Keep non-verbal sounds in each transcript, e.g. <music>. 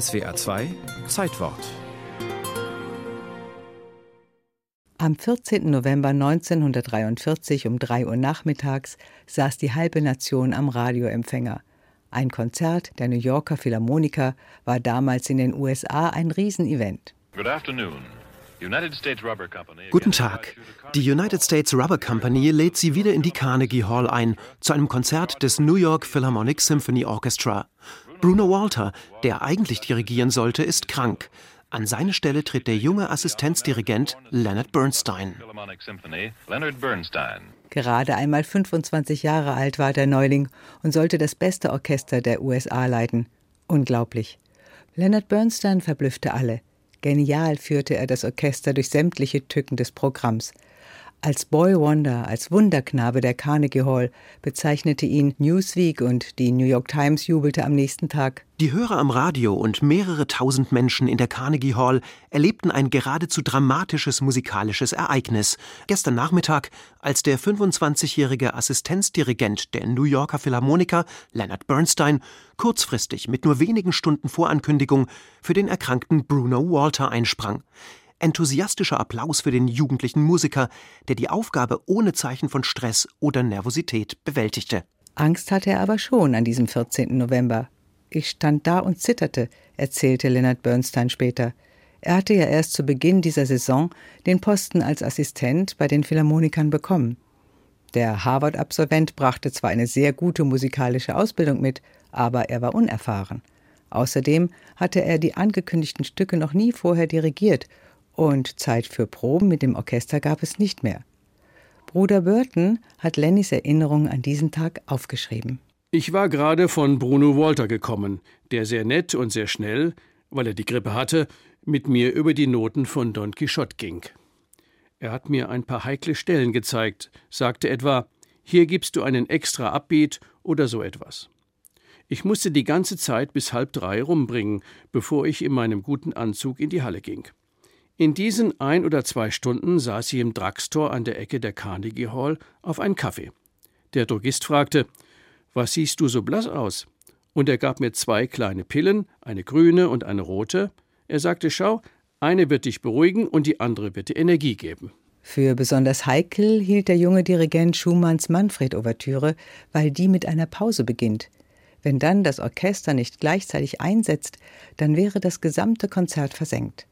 SWA 2 Zeitwort Am 14. November 1943 um 3 Uhr nachmittags saß die halbe Nation am Radioempfänger. Ein Konzert der New Yorker Philharmoniker war damals in den USA ein Riesenevent. Guten Tag. Die United States Rubber Company lädt Sie wieder in die Carnegie Hall ein, zu einem Konzert des New York Philharmonic Symphony Orchestra. Bruno Walter, der eigentlich dirigieren sollte, ist krank. An seine Stelle tritt der junge Assistenzdirigent Leonard Bernstein. Gerade einmal 25 Jahre alt war der Neuling und sollte das beste Orchester der USA leiten. Unglaublich. Leonard Bernstein verblüffte alle. Genial führte er das Orchester durch sämtliche Tücken des Programms. Als Boy Wonder, als Wunderknabe der Carnegie Hall bezeichnete ihn Newsweek und die New York Times jubelte am nächsten Tag. Die Hörer am Radio und mehrere tausend Menschen in der Carnegie Hall erlebten ein geradezu dramatisches musikalisches Ereignis. Gestern Nachmittag, als der 25-jährige Assistenzdirigent der New Yorker Philharmoniker, Leonard Bernstein, kurzfristig mit nur wenigen Stunden Vorankündigung für den erkrankten Bruno Walter einsprang enthusiastischer Applaus für den jugendlichen Musiker, der die Aufgabe ohne Zeichen von Stress oder Nervosität bewältigte. Angst hatte er aber schon an diesem 14. November. Ich stand da und zitterte, erzählte Leonard Bernstein später. Er hatte ja erst zu Beginn dieser Saison den Posten als Assistent bei den Philharmonikern bekommen. Der Harvard-Absolvent brachte zwar eine sehr gute musikalische Ausbildung mit, aber er war unerfahren. Außerdem hatte er die angekündigten Stücke noch nie vorher dirigiert und Zeit für Proben mit dem Orchester gab es nicht mehr. Bruder Burton hat Lennys Erinnerungen an diesen Tag aufgeschrieben. Ich war gerade von Bruno Walter gekommen, der sehr nett und sehr schnell, weil er die Grippe hatte, mit mir über die Noten von Don Quixote ging. Er hat mir ein paar heikle Stellen gezeigt, sagte etwa, hier gibst du einen extra Abbeat oder so etwas. Ich musste die ganze Zeit bis halb drei rumbringen, bevor ich in meinem guten Anzug in die Halle ging. In diesen ein oder zwei Stunden saß sie im Drugstore an der Ecke der Carnegie Hall auf einen Kaffee. Der Drogist fragte: Was siehst du so blass aus? Und er gab mir zwei kleine Pillen, eine grüne und eine rote. Er sagte: Schau, eine wird dich beruhigen und die andere wird dir Energie geben. Für besonders heikel hielt der junge Dirigent Schumanns Manfred-Ouvertüre, weil die mit einer Pause beginnt. Wenn dann das Orchester nicht gleichzeitig einsetzt, dann wäre das gesamte Konzert versenkt.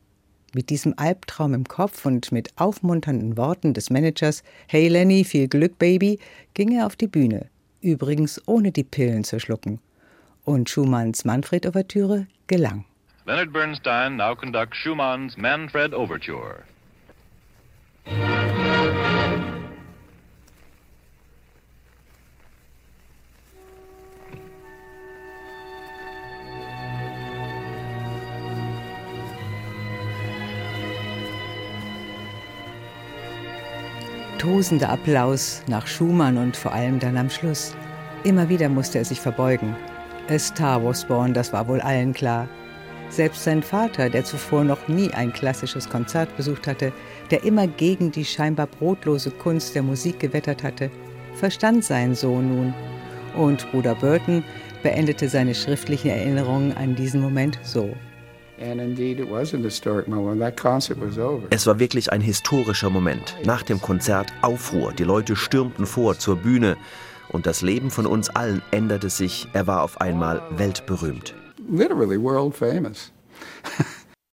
Mit diesem Albtraum im Kopf und mit aufmunternden Worten des Managers Hey Lenny, viel Glück, Baby, ging er auf die Bühne, übrigens ohne die Pillen zu schlucken. Und Schumanns Manfred-Ouvertüre gelang. Leonard Bernstein now conducts Schumann's Manfred Overture. Tosender Applaus nach Schumann und vor allem dann am Schluss. Immer wieder musste er sich verbeugen. A Star was born, das war wohl allen klar. Selbst sein Vater, der zuvor noch nie ein klassisches Konzert besucht hatte, der immer gegen die scheinbar brotlose Kunst der Musik gewettert hatte, verstand seinen Sohn nun. Und Bruder Burton beendete seine schriftlichen Erinnerungen an diesen Moment so. Es war wirklich ein historischer Moment. Nach dem Konzert Aufruhr. Die Leute stürmten vor zur Bühne und das Leben von uns allen änderte sich. Er war auf einmal weltberühmt. Literally world famous. <laughs>